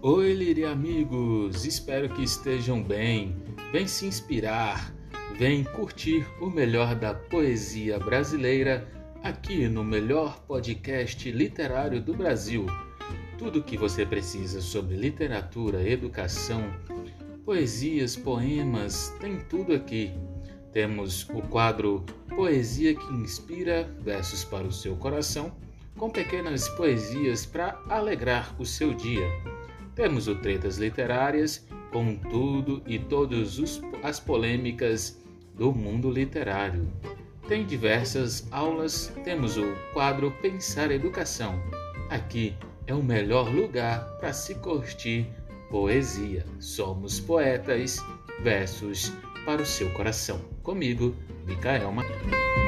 Oi, Liri amigos, espero que estejam bem. Vem se inspirar, vem curtir o melhor da poesia brasileira aqui no melhor podcast literário do Brasil. Tudo o que você precisa sobre literatura, educação, poesias, poemas, tem tudo aqui. Temos o quadro Poesia que Inspira, versos para o seu coração, com pequenas poesias para alegrar o seu dia. Temos o Tretas Literárias, com tudo e todas as polêmicas do mundo literário. Tem diversas aulas, temos o quadro Pensar Educação. Aqui é o melhor lugar para se curtir poesia. Somos poetas, versos para o seu coração. Comigo, Micael Martins.